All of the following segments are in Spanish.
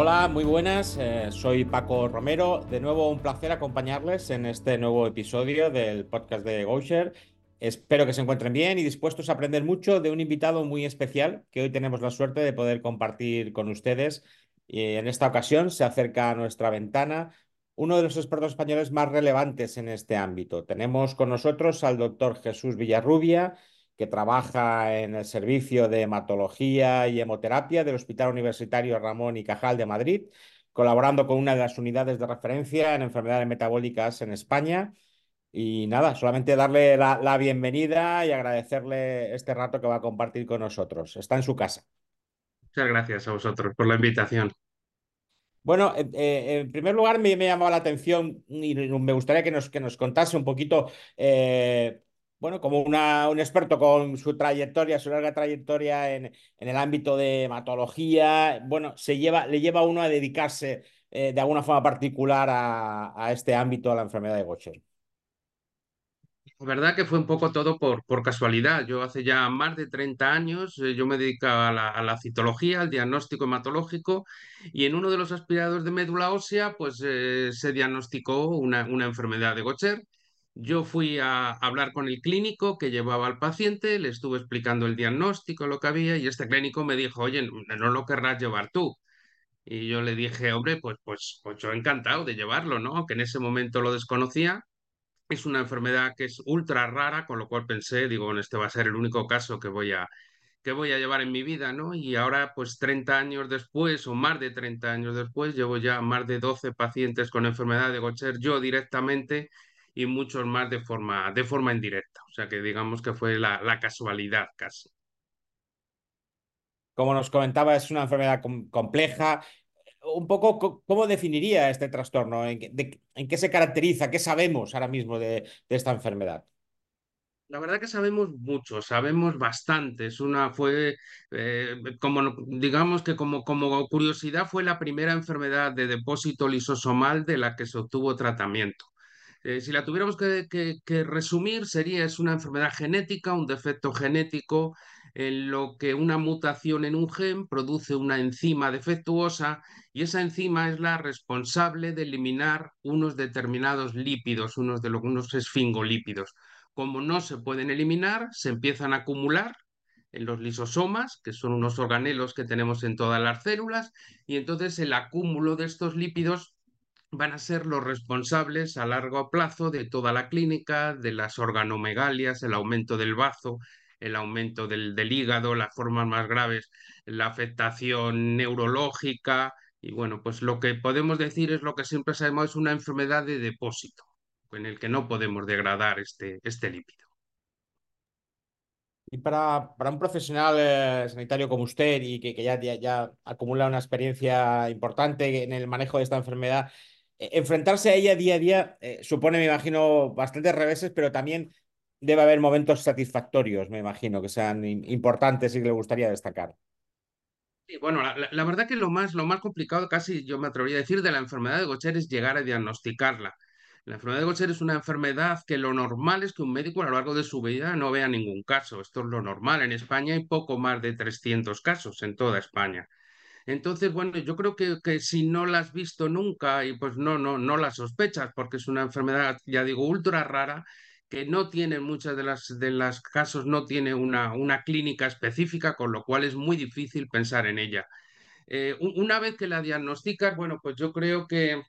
Hola, muy buenas. eh, soy Paco Romero. De nuevo, un placer acompañarles en este nuevo episodio del podcast de GoShare. Espero que se encuentren bien y dispuestos a aprender mucho de un invitado muy especial que hoy tenemos la suerte de poder compartir con ustedes. Y en esta ocasión se acerca a nuestra ventana uno de los expertos españoles más relevantes en este ámbito. Tenemos con nosotros al doctor Jesús Villarrubia que trabaja en el servicio de hematología y hemoterapia del Hospital Universitario Ramón y Cajal de Madrid, colaborando con una de las unidades de referencia en enfermedades metabólicas en España. Y nada, solamente darle la, la bienvenida y agradecerle este rato que va a compartir con nosotros. Está en su casa. Muchas gracias a vosotros por la invitación. Bueno, eh, eh, en primer lugar me, me llamaba la atención y me gustaría que nos, que nos contase un poquito, eh, bueno, como una, un experto con su trayectoria, su larga trayectoria en, el ámbito de hematología, bueno, se lleva, le lleva a uno a dedicarse eh, de alguna forma particular a, este ámbito, a la enfermedad de Gaucher. La verdad que fue un poco todo por, casualidad. Yo hace ya más de 30 años, eh, yo me dedicaba a la, citología, al diagnóstico hematológico, y en uno de los aspirados de médula ósea, pues eh, se diagnosticó una, una enfermedad de Gaucher. Yo fui a hablar con el clínico que llevaba al paciente, le estuve explicando el diagnóstico, lo que había, y este clínico me dijo, oye, no lo querrás llevar tú. Y yo le dije, hombre, pues, pues, pues yo encantado de llevarlo, ¿no? Que en ese momento lo desconocía. Es una enfermedad que es ultra rara, con lo cual pensé, digo, bueno, este va a ser el único caso que voy a, que voy a llevar en mi vida, ¿no? Y ahora, pues 30 años después, o más de 30 años después, llevo ya más de 12 pacientes con enfermedad de Gaucher, yo directamente, y muchos más de forma, de forma indirecta. O sea que digamos que fue la, la casualidad casi. Como nos comentaba, es una enfermedad com- compleja. Un poco, co- ¿cómo definiría este trastorno? ¿En qué, de- en qué se caracteriza? ¿Qué sabemos ahora mismo de, de esta enfermedad? La verdad que sabemos mucho, sabemos bastante. Es una, fue, eh, como digamos que como, como curiosidad, fue la primera enfermedad de depósito lisosomal de la que se obtuvo tratamiento. Eh, si la tuviéramos que, resumir, sería es una enfermedad genética, un defecto genético en lo que una mutación en un gen produce una enzima defectuosa y esa enzima es la responsable de eliminar unos determinados lípidos, unos de los unos esfingolípidos. Como no se pueden eliminar, se empiezan a acumular en los lisosomas, que son unos organelos que tenemos en todas las células, y entonces el acúmulo de estos lípidos van a ser los responsables a largo plazo de toda la clínica, de las organomegalias, el aumento del bazo, el aumento del, del hígado, las formas más graves, la afectación neurológica. Y bueno, pues lo que podemos decir es lo que siempre sabemos, es una enfermedad de depósito, en el que no podemos degradar este, este lípido. Y para, para un profesional eh, sanitario como usted y que, que ya, ya, acumula una experiencia importante en el manejo de esta enfermedad, enfrentarse a ella día a día eh, supone, me imagino, bastantes reveses, pero también debe haber momentos satisfactorios, me imagino, que sean im- importantes y que le gustaría destacar. Y bueno, la, verdad que lo más, lo más complicado, casi yo me atrevería a decir, de la enfermedad de Gaucher es llegar a diagnosticarla. La enfermedad de Gaucher es una enfermedad que lo normal es que un médico a lo largo de su vida no vea ningún caso. Esto es lo normal. En España hay poco más de 300 casos en toda España. Entonces, bueno, yo creo que, que si no la has visto nunca y pues no, no, no la sospechas porque es una enfermedad, ya digo, ultra rara que no tiene muchas de las de los casos no tiene una, una clínica específica, con lo cual es muy difícil pensar en ella. Eh, una vez que la diagnosticas, bueno, pues yo creo que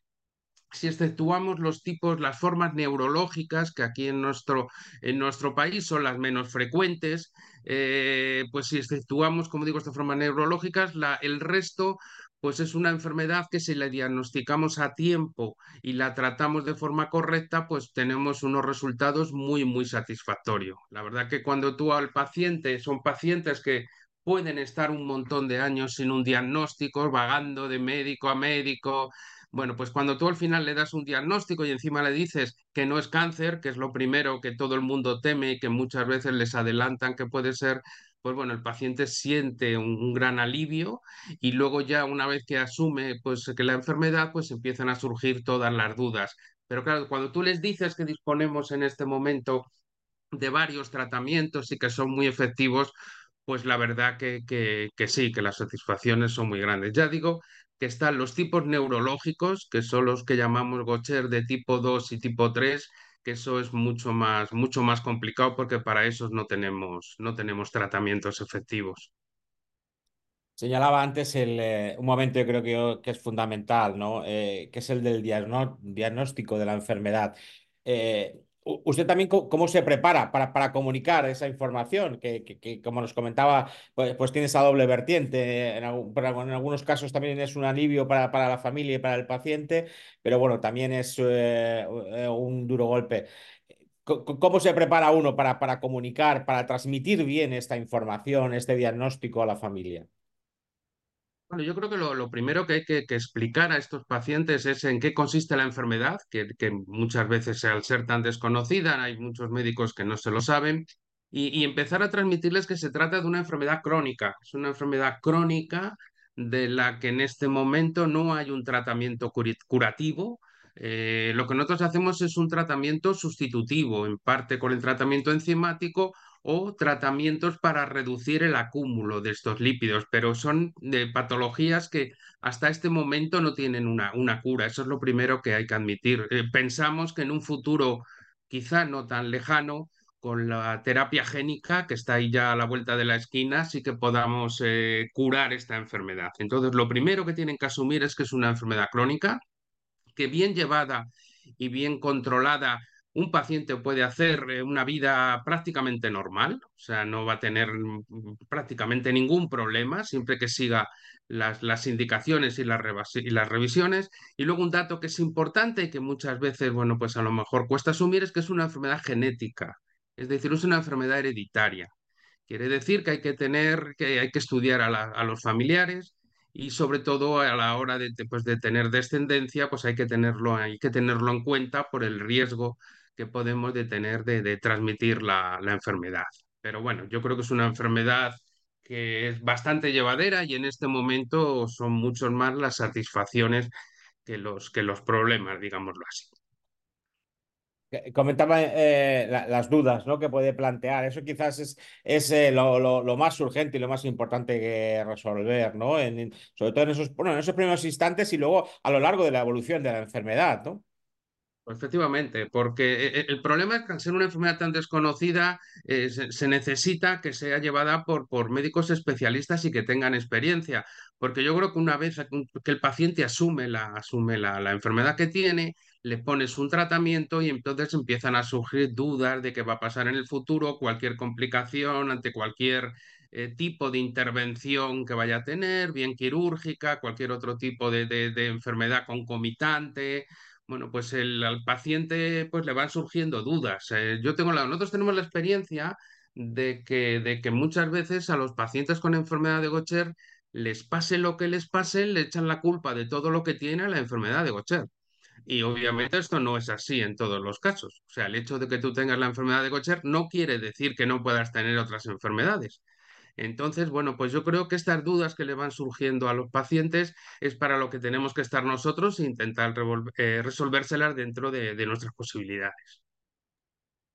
si exceptuamos los tipos, las formas neurológicas, que aquí en nuestro, en nuestro país son las menos frecuentes, eh, pues si exceptuamos, como digo, estas formas neurológicas, el resto, pues es una enfermedad que si la diagnosticamos a tiempo y la tratamos de forma correcta, pues tenemos unos resultados muy, muy satisfactorios. La verdad que cuando tú al paciente, son pacientes que pueden estar un montón de años sin un diagnóstico, vagando de médico a médico, bueno, pues cuando tú al final le das un diagnóstico y encima le dices que no es cáncer, que es lo primero que todo el mundo teme y que muchas veces les adelantan que puede ser, pues bueno, el paciente siente un, gran alivio y luego ya una vez que asume pues que la enfermedad, pues empiezan a surgir todas las dudas. Pero claro, cuando tú les dices que disponemos en este momento de varios tratamientos y que son muy efectivos, pues la verdad que, que sí, que las satisfacciones son muy grandes. Ya digo que están los tipos neurológicos, que son los que llamamos Gaucher de tipo 2 y tipo 3, que eso es mucho más, mucho más complicado porque para esos no tenemos, no tenemos tratamientos efectivos. Señalaba antes el, eh, un momento yo creo que, que es fundamental, ¿no? Eh, que es el del diagnóstico de la enfermedad. Eh, ¿Usted también cómo se prepara para, para comunicar esa información? Que, que, como nos comentaba, pues, pues, tiene esa doble vertiente. En, en, algunos casos también es un alivio para, para, la familia y para el paciente, pero bueno, también es un duro golpe. ¿Cómo se prepara uno para, para comunicar, para transmitir bien esta información, este diagnóstico a la familia? Bueno, yo creo que lo, primero que hay que, explicar a estos pacientes es en qué consiste la enfermedad, que, muchas veces al ser tan desconocida hay muchos médicos que no se lo saben, y, empezar a transmitirles que se trata de una enfermedad crónica. Es una enfermedad crónica de la que en este momento no hay un tratamiento curativo. Eh, lo que nosotros hacemos es un tratamiento sustitutivo, en parte con el tratamiento enzimático o tratamientos para reducir el acúmulo de estos lípidos, pero son de patologías que hasta este momento no tienen una, una cura. Eso es lo primero que hay que admitir. Eh, pensamos que en un futuro quizá no tan lejano, con la terapia génica, que está ahí ya a la vuelta de la esquina, sí que podamos eh, curar esta enfermedad. Entonces, lo primero que tienen que asumir es que es una enfermedad crónica, que bien llevada y bien controlada un paciente puede hacer eh, una vida prácticamente normal, o sea, no va a tener mm, prácticamente ningún problema siempre que siga las, indicaciones y las, revisiones. Y luego un dato que es importante y que muchas veces, bueno, pues a lo mejor cuesta asumir es que es una enfermedad genética, es decir, es una enfermedad hereditaria. Quiere decir que hay que tener, que hay que estudiar a los familiares, y sobre todo a la hora de, pues, de tener descendencia, pues hay que tenerlo, hay que tenerlo en cuenta por el riesgo que podemos de tener de, transmitir la, enfermedad. Pero bueno, yo creo que es una enfermedad que es bastante llevadera y en este momento son muchos más las satisfacciones que los, que los problemas, digámoslo así. Comentaba eh, las dudas ¿no? que puede plantear. Eso quizás es, es eh, lo, más urgente y lo más importante que resolver, ¿no? Sobre todo en esos, bueno, en esos primeros instantes y luego a lo largo de la evolución de la enfermedad. ¿no? Efectivamente, porque eh, el problema es que al ser una enfermedad tan desconocida, se, necesita que sea llevada por, por médicos especialistas y que tengan experiencia. Porque yo creo que una vez que el paciente asume la, asume la, la enfermedad que tiene, le pones un tratamiento y entonces empiezan a surgir dudas de qué va a pasar en el futuro, cualquier complicación ante cualquier tipo de intervención que vaya a tener, bien quirúrgica, cualquier otro tipo de, enfermedad concomitante bueno, pues al paciente pues le van surgiendo dudas. Eh, yo tengo la, nosotros tenemos la experiencia de que, de que muchas veces a los pacientes con enfermedad de Gaucher les pase lo que les pase, le echan la culpa de todo lo que tiene a la enfermedad de Gaucher. Y obviamente esto no es así en todos los casos. O sea, el hecho de que tú tengas la enfermedad de Gaucher no quiere decir que no puedas tener otras enfermedades. Entonces, bueno, pues yo creo que estas dudas que le van surgiendo a los pacientes es para lo que tenemos que estar nosotros e intentar eh, resolvérselas dentro de, nuestras posibilidades.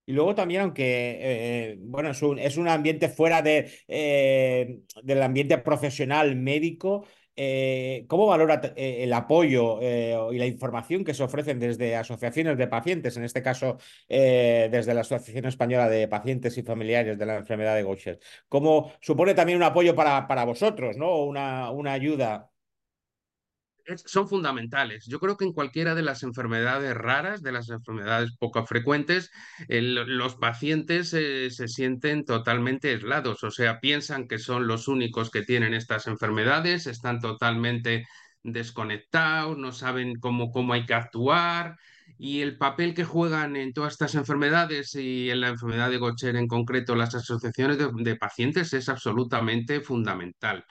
Y luego también, aunque eh, eh, bueno, es un, es un, ambiente fuera de, del ambiente profesional médico, eh, ¿Cómo valora eh, el apoyo eh, y la información que se ofrecen desde asociaciones de pacientes, en este caso desde la Asociación Española de Pacientes y Familiares de la Enfermedad de Gaucher? ¿Cómo supone también un apoyo para, para vosotros, ¿no? Una, una ayuda son fundamentales. Yo creo que en cualquiera de las enfermedades raras, de las enfermedades poco frecuentes, los pacientes se sienten totalmente aislados, o sea, piensan que son los únicos que tienen estas enfermedades, están totalmente desconectados, no saben cómo, cómo hay que actuar. Y el papel que juegan en todas estas enfermedades y en la enfermedad de Gaucher en concreto las asociaciones de pacientes es absolutamente fundamental.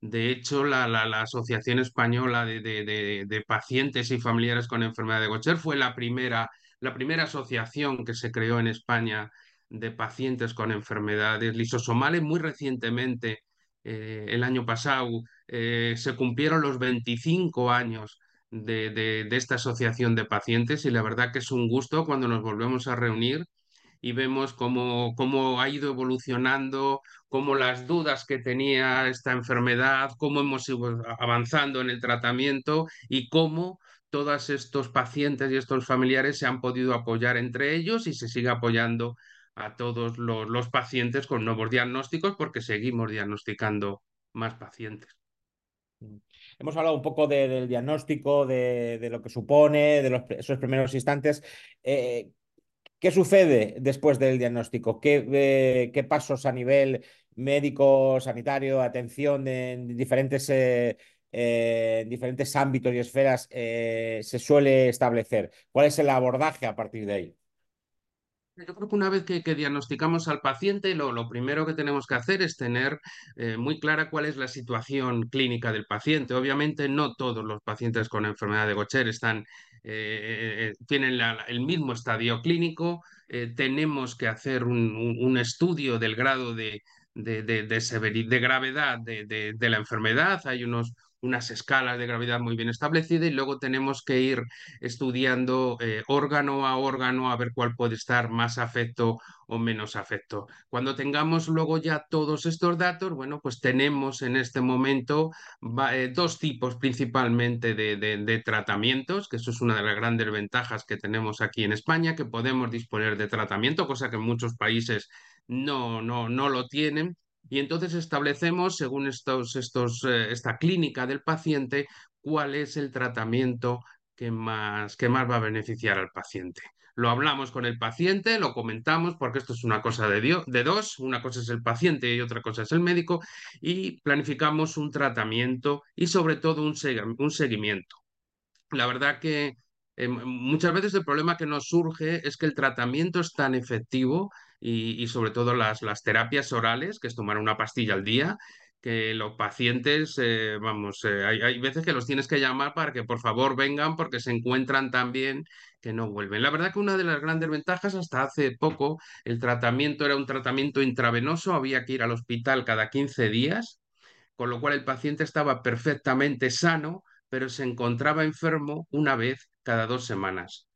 De hecho, la, Asociación Española de, Pacientes y Familiares con Enfermedad de Gaucher fue la primera, la primera asociación que se creó en España de pacientes con enfermedades lisosomales. Muy recientemente, eh, el año pasado, eh, se cumplieron los 25 años de, esta asociación de pacientes y la verdad que es un gusto cuando nos volvemos a reunir y vemos cómo, cómo ha ido evolucionando, cómo las dudas que tenía esta enfermedad, cómo hemos ido avanzando en el tratamiento y cómo todos estos pacientes y estos familiares se han podido apoyar entre ellos y se sigue apoyando a todos los, los pacientes con nuevos diagnósticos porque seguimos diagnosticando más pacientes. Mm. Hemos hablado un poco de, del diagnóstico, de, de, lo que supone, de los, esos primeros instantes. Eh, ¿Qué sucede después del diagnóstico? ¿Qué, eh, qué, pasos a nivel médico, sanitario, atención en diferentes, eh, eh, en diferentes ámbitos y esferas se suele establecer? ¿Cuál es el abordaje a partir de ahí? Yo creo que una vez que, diagnosticamos al paciente, lo, primero que tenemos que hacer es tener muy clara cuál es la situación clínica del paciente. Obviamente no todos los pacientes con enfermedad de Gaucher están, eh, eh, tienen la, el mismo estadio clínico. tenemos que hacer un, un, estudio del grado de, de, de, de, de gravedad de, la enfermedad. Hay unos, unas escalas de gravedad muy bien establecidas y luego tenemos que ir estudiando eh, órgano a órgano a ver cuál puede estar más afecto o menos afecto. Cuando tengamos luego ya todos estos datos, bueno, pues tenemos en este momento eh, dos tipos principalmente de, de, de, tratamientos, que eso es una de las grandes ventajas que tenemos aquí en España, que podemos disponer de tratamiento, cosa que en muchos países no, no, no lo tienen. Y entonces establecemos, según estos, estos, eh, esta clínica del paciente, cuál es el tratamiento que más, que más va a beneficiar al paciente. Lo hablamos con el paciente, lo comentamos, porque esto es una cosa de, dio, de dos, una cosa es el paciente y otra cosa es el médico, y planificamos un tratamiento y sobre todo un, un seguimiento. La verdad que eh, muchas veces el problema que nos surge es que el tratamiento es tan efectivo y, sobre todo las, las, terapias orales, que es tomar una pastilla al día, que los pacientes, eh, vamos, eh, hay, hay, veces que los tienes que llamar para que por favor vengan porque se encuentran tan bien que no vuelven. La verdad que una de las grandes ventajas, hasta hace poco, el tratamiento era un tratamiento intravenoso, había que ir al hospital cada 15 días, con lo cual el paciente estaba perfectamente sano, pero se encontraba enfermo una vez cada dos semanas.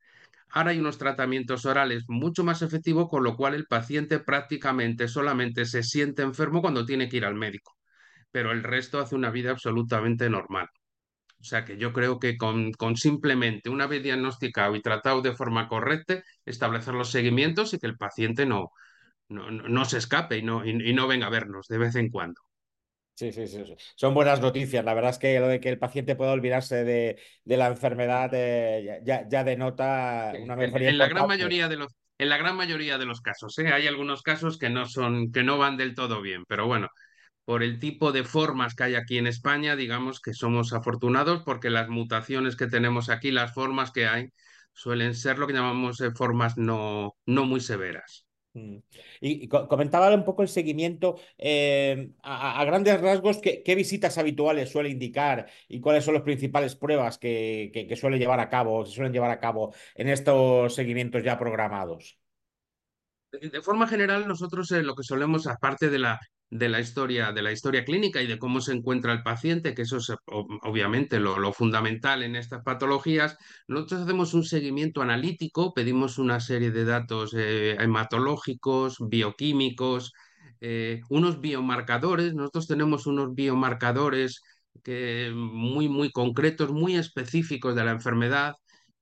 Ahora hay unos tratamientos orales mucho más efectivos, con lo cual el paciente prácticamente solamente se siente enfermo cuando tiene que ir al médico, pero el resto hace una vida absolutamente normal. O sea que yo creo que con, simplemente una vez diagnosticado y tratado de forma correcta, establecer los seguimientos y que el paciente no, no, no se escape y no, y no venga a vernos de vez en cuando. Sí, sí, sí, sí, Son buenas noticias. La verdad es que lo de que el paciente pueda olvidarse de, de la enfermedad eh, ya, ya, denota una mejoría. En, en la gran mayoría de los, en la gran mayoría de los casos, ¿eh? hay algunos casos que no son, que no van del todo bien, pero bueno, por el tipo de formas que hay aquí en España, digamos que somos afortunados porque las mutaciones que tenemos aquí, las formas que hay, suelen ser lo que llamamos eh, formas no, no muy severas. Mm. Y, comentaba un poco el seguimiento eh, a, grandes rasgos, ¿qué, ¿qué, visitas habituales suele indicar y cuáles son las principales pruebas que, que, que suele llevar a cabo, se suelen llevar a cabo en estos seguimientos ya programados? De forma general, nosotros eh, lo que solemos, aparte de la, de la historia, de la historia clínica y de cómo se encuentra el paciente, que eso es obviamente lo, fundamental en estas patologías, nosotros hacemos un seguimiento analítico, pedimos una serie de datos eh, hematológicos, bioquímicos, eh, unos biomarcadores, nosotros tenemos unos biomarcadores que, muy, muy concretos, muy específicos de la enfermedad,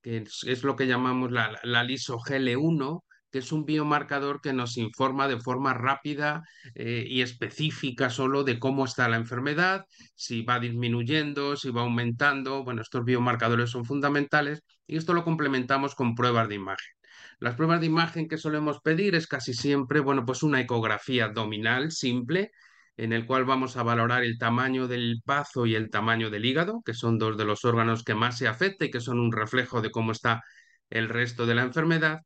que es, es lo que llamamos la, la lisogl1, que es un biomarcador que nos informa de forma rápida eh, y específica solo de cómo está la enfermedad, si va disminuyendo, si va aumentando. Bueno, estos biomarcadores son fundamentales y esto lo complementamos con pruebas de imagen. Las pruebas de imagen que solemos pedir es casi siempre, bueno, pues una ecografía abdominal simple, en el cual vamos a valorar el tamaño del bazo y el tamaño del hígado, que son dos de los órganos que más se afecta y que son un reflejo de cómo está el resto de la enfermedad.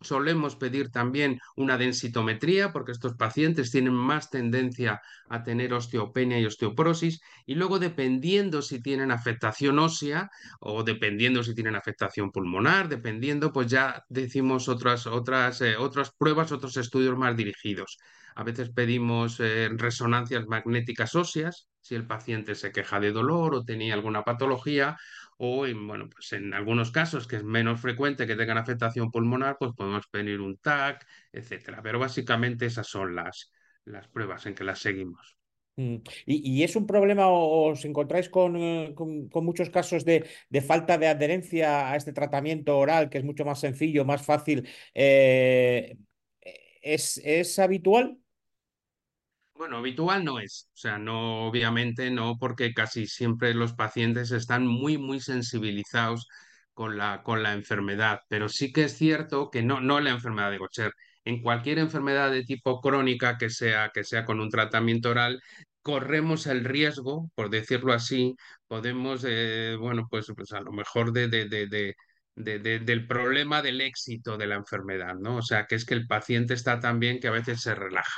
Solemos pedir también una densitometría porque estos pacientes tienen más tendencia a tener osteopenia y osteoporosis y luego dependiendo si tienen afectación ósea o dependiendo si tienen afectación pulmonar, dependiendo pues ya decimos otras, otras, eh, otras pruebas, otros estudios más dirigidos. A veces pedimos eh, resonancias magnéticas óseas si el paciente se queja de dolor o tenía alguna patología o en, bueno, pues en algunos casos que es menos frecuente que tengan afectación pulmonar, pues podemos pedir un TAC, etcétera. Pero básicamente esas son las, las pruebas en que las seguimos. Mm. ¿Y, y es un problema o os encontráis con, eh, con- con muchos casos de, de falta de adherencia a este tratamiento oral, que es mucho más sencillo, más fácil? eh, ¿es, es habitual? Bueno, habitual no es, o sea, no, obviamente no, porque casi siempre los pacientes están muy, muy sensibilizados con la, con la enfermedad, pero sí que es cierto que no, no la enfermedad de Gaucher, en cualquier enfermedad de tipo crónica que sea, que sea con un tratamiento oral, corremos el riesgo, por decirlo así, podemos, eh, bueno, pues, pues a lo mejor de, de de- de- del problema del éxito de la enfermedad, ¿no? O sea, que es que el paciente está tan bien que a veces se relaja.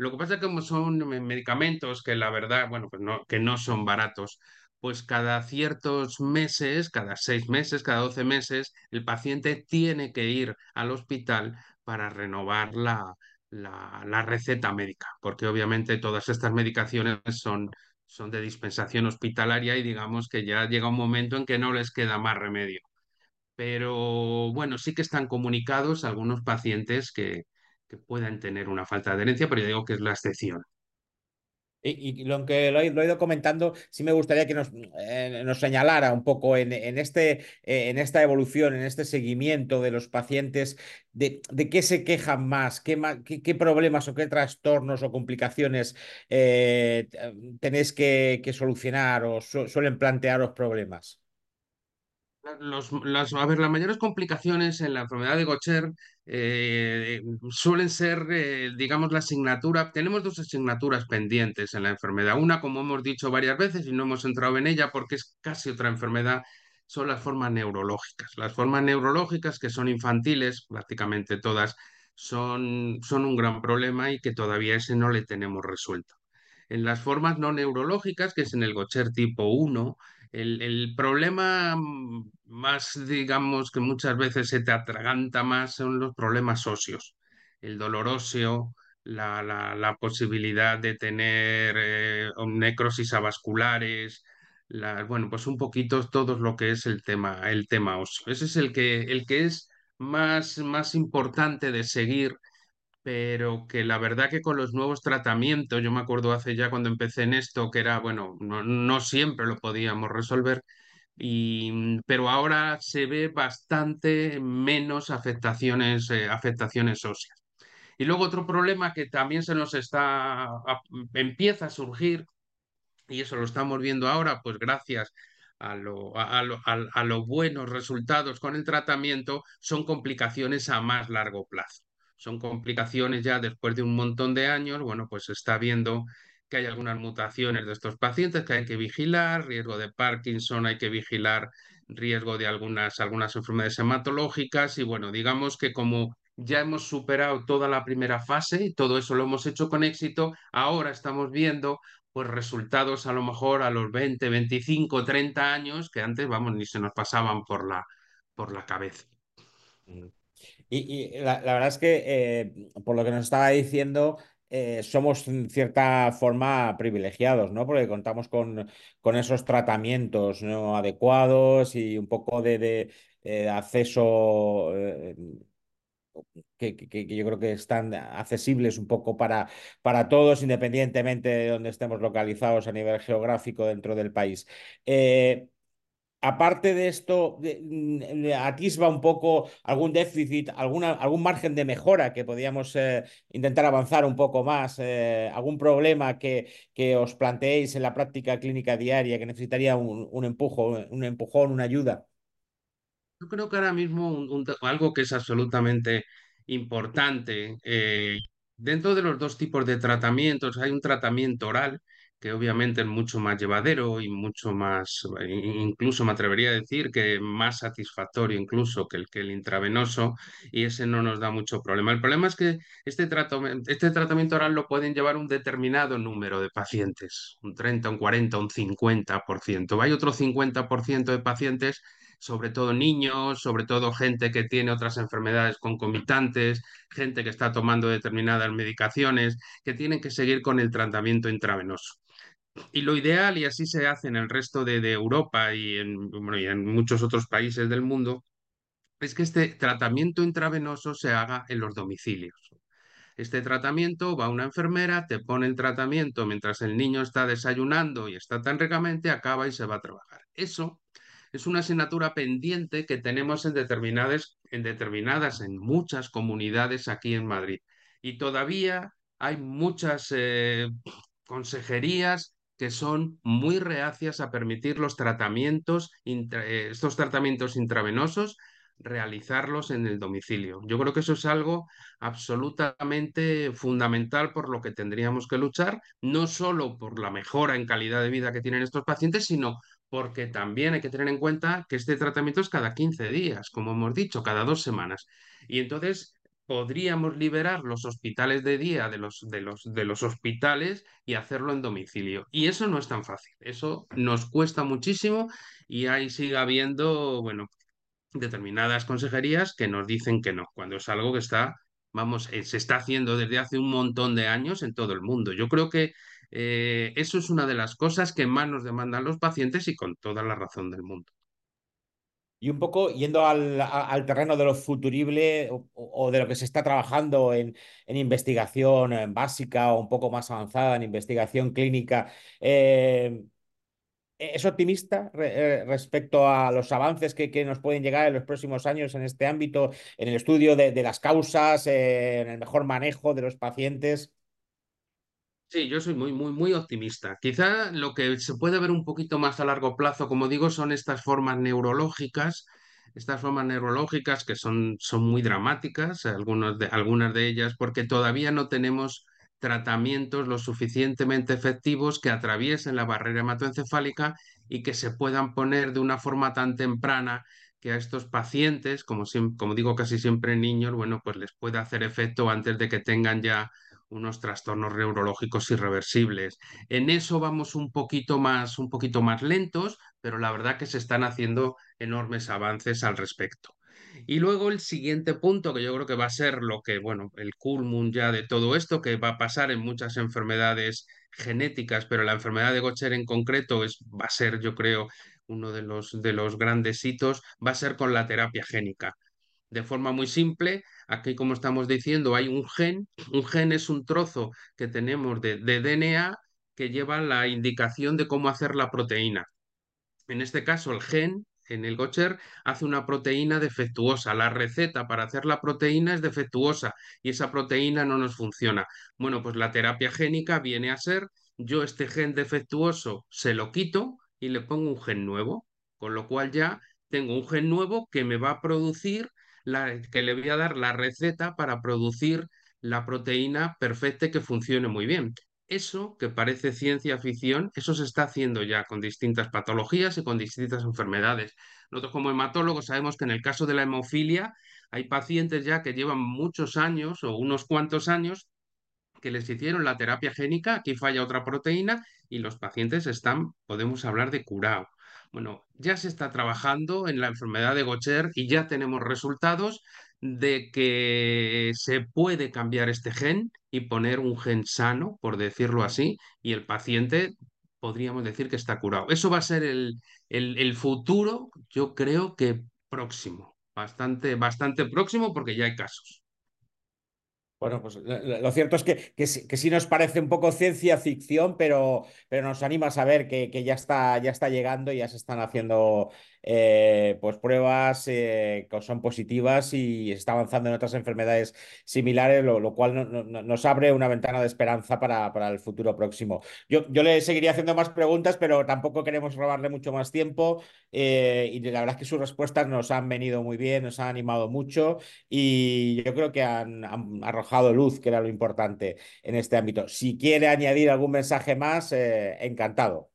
Lo que pasa es que como son me- medicamentos que la verdad, bueno, pues no, que no son baratos, pues cada ciertos meses, cada seis meses, cada doce meses, el paciente tiene que ir al hospital para renovar la, la, la receta médica, porque obviamente todas estas medicaciones son, son de dispensación hospitalaria y digamos que ya llega un momento en que no les queda más remedio. Pero bueno, sí que están comunicados algunos pacientes que, que puedan tener una falta de adherencia, pero yo digo que es la excepción. Y, y lo que lo he, lo he ido comentando, sí me gustaría que nos, eh, nos señalara un poco en, en este, eh, en esta evolución, en este seguimiento de los pacientes, de, de qué se quejan más, qué, qué, qué problemas o qué trastornos o complicaciones eh, tenéis que, que solucionar o su- suelen plantearos problemas. Los, las, a ver, las mayores complicaciones en la enfermedad de Gaucher eh, suelen ser, eh, digamos, la asignatura. Tenemos dos asignaturas pendientes en la enfermedad. Una, como hemos dicho varias veces y no hemos entrado en ella porque es casi otra enfermedad, son las formas neurológicas. Las formas neurológicas, que son infantiles, prácticamente todas, son, son un gran problema y que todavía ese no le tenemos resuelto. En las formas no neurológicas, que es en el Gaucher tipo uno el, el problema más, digamos, que muchas veces se te atraganta más son los problemas óseos. El dolor óseo, la, la- la posibilidad de tener eh, necrosis avasculares, la- bueno, pues un poquito todo lo que es el tema, el tema óseo. Ese es el que, el que es más, más importante de seguir pero que la verdad que con los nuevos tratamientos, yo me acuerdo hace ya cuando empecé en esto, que era, bueno, no, siempre lo podíamos resolver, y, pero ahora se ve bastante menos afectaciones, eh, afectaciones óseas. Y luego otro problema que también se nos está, empieza a surgir y eso lo estamos viendo ahora, pues gracias a, a, lo- a los buenos resultados con el tratamiento, son complicaciones a más largo plazo. Son complicaciones ya después de un montón de años, bueno, pues está viendo que hay algunas mutaciones de estos pacientes que hay que vigilar, riesgo de Parkinson, hay que vigilar riesgo de algunas, algunas enfermedades hematológicas y bueno, digamos que como ya hemos superado toda la primera fase y todo eso lo hemos hecho con éxito, ahora estamos viendo pues resultados a lo mejor a los 20, 25, 30 años que antes, vamos, ni se nos pasaban por la, por la cabeza. Y, la, verdad es que, eh, por lo que nos estaba diciendo, eh, somos en cierta forma privilegiados, ¿no? Porque contamos con, con esos tratamientos, ¿no? adecuados y un poco de, de, eh, acceso que, que- que yo creo que están accesibles un poco para, para todos, independientemente de donde estemos localizados a nivel geográfico dentro del país. Eh, Aparte de esto, mm, de- atisba un poco algún déficit, algún margen de mejora que podíamos eh, intentar avanzar un poco más, eh, algún problema que, que os planteéis en la práctica clínica diaria que necesitaría un, un un empujón, una ayuda. Yo creo que ahora mismo un- algo que es absolutamente importante, eh, dentro de los dos tipos de tratamientos, hay un tratamiento oral que obviamente es mucho más llevadero y mucho más, incluso me atrevería a decir que más satisfactorio incluso que el, que el intravenoso y ese no nos da mucho problema. El problema es que este tratamiento, este tratamiento oral lo pueden llevar un determinado número de pacientes, un 30, un 40, un 50%. Hay otro 50% de pacientes sobre todo niños, sobre todo gente que tiene otras enfermedades concomitantes, gente que está tomando determinadas medicaciones, que tienen que seguir con el tratamiento intravenoso. Y lo ideal, y así se hace en el resto de, de Europa y en, bueno, y en muchos otros países del mundo, es que este tratamiento intravenoso se haga en los domicilios. Este tratamiento va una enfermera, te pone el tratamiento mientras el niño está desayunando y está tan ricamente, acaba y se va a trabajar. Eso es una asignatura pendiente que tenemos en determinadas, en determinadas, en muchas comunidades aquí en Madrid. Y todavía hay muchas eh, consejerías que son muy reacias a permitir los tratamientos, eh, estos tratamientos intravenosos, realizarlos en el domicilio. Yo creo que eso es algo absolutamente fundamental por lo que tendríamos que luchar, no solo por la mejora en calidad de vida que tienen estos pacientes, sino porque también hay que tener en cuenta que este tratamiento es cada 15 días, como hemos dicho, cada dos semanas. Y entonces podríamos liberar los hospitales de día de los, de los, de los hospitales y hacerlo en domicilio. Y eso no es tan fácil, eso nos cuesta muchísimo y ahí sigue habiendo, bueno, determinadas consejerías que nos dicen que no, cuando es algo que está, vamos, eh, se está haciendo desde hace un montón de años en todo el mundo. Yo creo que eh, eso es una de las cosas que más nos demandan los pacientes y con toda la razón del mundo. Y un poco yendo al, al terreno de lo futurible o, de lo que se está trabajando en, en investigación en básica o un poco más avanzada en investigación clínica, eh, ¿es optimista re, respecto a los avances que, que, nos pueden llegar en los próximos años en este ámbito, en el estudio de, de las causas, eh, en el mejor manejo de los pacientes? Sí, yo soy muy, muy, muy optimista. Quizá lo que se puede ver un poquito más a largo plazo, como digo, son estas formas neurológicas, estas formas neurológicas que son, son muy dramáticas, algunas de, algunas de ellas, porque todavía no tenemos tratamientos lo suficientemente efectivos que atraviesen la barrera hematoencefálica y que se puedan poner de una forma tan temprana que a estos pacientes, como, como digo casi siempre niños, bueno, pues les pueda hacer efecto antes de que tengan ya unos trastornos neurológicos irreversibles. En eso vamos un poquito más, un poquito más lentos, pero la verdad que se están haciendo enormes avances al respecto. Y luego el siguiente punto, que yo creo que va a ser lo que, bueno, el culmum ya de todo esto, que va a pasar en muchas enfermedades genéticas, pero la enfermedad de Gaucher en concreto es, va a ser, yo creo, uno de los, de los grandes hitos, va a ser con la terapia génica de forma muy simple. Aquí, como estamos diciendo, hay un gen. Un gen es un trozo que tenemos de, de DNA que lleva la indicación de cómo hacer la proteína. En este caso, el gen en el Gaucher hace una proteína defectuosa. La receta para hacer la proteína es defectuosa y esa proteína no nos funciona. Bueno, pues la terapia génica viene a ser yo este gen defectuoso se lo quito y le pongo un gen nuevo, con lo cual ya tengo un gen nuevo que me va a producir la, que le voy a dar la receta para producir la proteína perfecta y que funcione muy bien. Eso, que parece ciencia ficción, eso se está haciendo ya con distintas patologías y con distintas enfermedades. Nosotros como hematólogos sabemos que en el caso de la hemofilia hay pacientes ya que llevan muchos años o unos cuantos años que les hicieron la terapia génica, aquí falla otra proteína y los pacientes están, podemos hablar de curado. Bueno, ya se está trabajando en la enfermedad de Gaucher y ya tenemos resultados de que se puede cambiar este gen y poner un gen sano, por decirlo así, y el paciente podríamos decir que está curado. Eso va a ser el, el, el futuro, yo creo que próximo, bastante, bastante próximo porque ya hay casos. Bueno, pues lo cierto es que, que, que, sí nos parece un poco ciencia ficción, pero, pero nos anima a saber que, que ya, está, ya está llegando y ya se están haciendo eh, pues pruebas eh, que son positivas y se está avanzando en otras enfermedades similares, lo, lo cual no, no, nos abre una ventana de esperanza para, para el futuro próximo. Yo, yo, le seguiría haciendo más preguntas, pero tampoco queremos robarle mucho más tiempo eh, y la verdad es que sus respuestas nos han venido muy bien, nos han animado mucho y yo creo que han, han arrojado luz, que era lo importante en este ámbito. Si quiere añadir algún mensaje más, eh, encantado.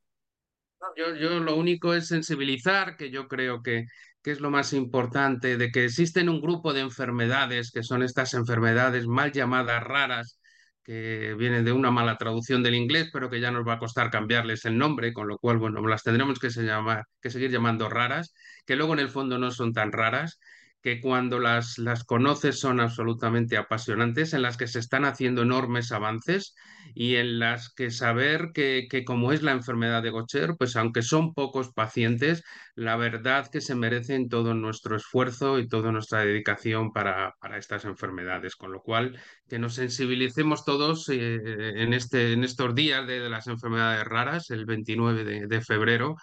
Yo, yo lo único es sensibilizar, que yo creo que, que es lo más importante, de que existen un grupo de enfermedades, que son estas enfermedades mal llamadas raras, que vienen de una mala traducción del inglés, pero que ya nos va a costar cambiarles el nombre, con lo cual, bueno, las tendremos que, se llama, que seguir llamando raras, que luego en el fondo no son tan raras, que cuando las, las conoces son absolutamente apasionantes, en las que se están haciendo enormes avances y en las que saber que, que como es la enfermedad de Gaucher, pues aunque son pocos pacientes, la verdad que se merecen todo nuestro esfuerzo y toda nuestra dedicación para, para estas enfermedades, con lo cual que nos sensibilicemos todos eh, en, este, en estos días de, las enfermedades raras, el 29 de, de febrero,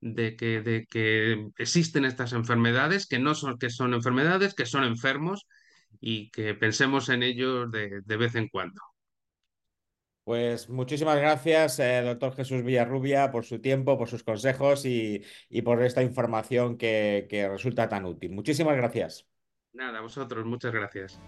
de que, de que existen estas enfermedades, que no son, que son enfermedades, que son enfermos y que pensemos en ellos de, de vez en cuando. Pues muchísimas gracias, eh, doctor Jesús Villarrubia, por su tiempo, por sus consejos y, y por esta información que, que resulta tan útil. Muchísimas gracias. Nada, vosotros, muchas gracias.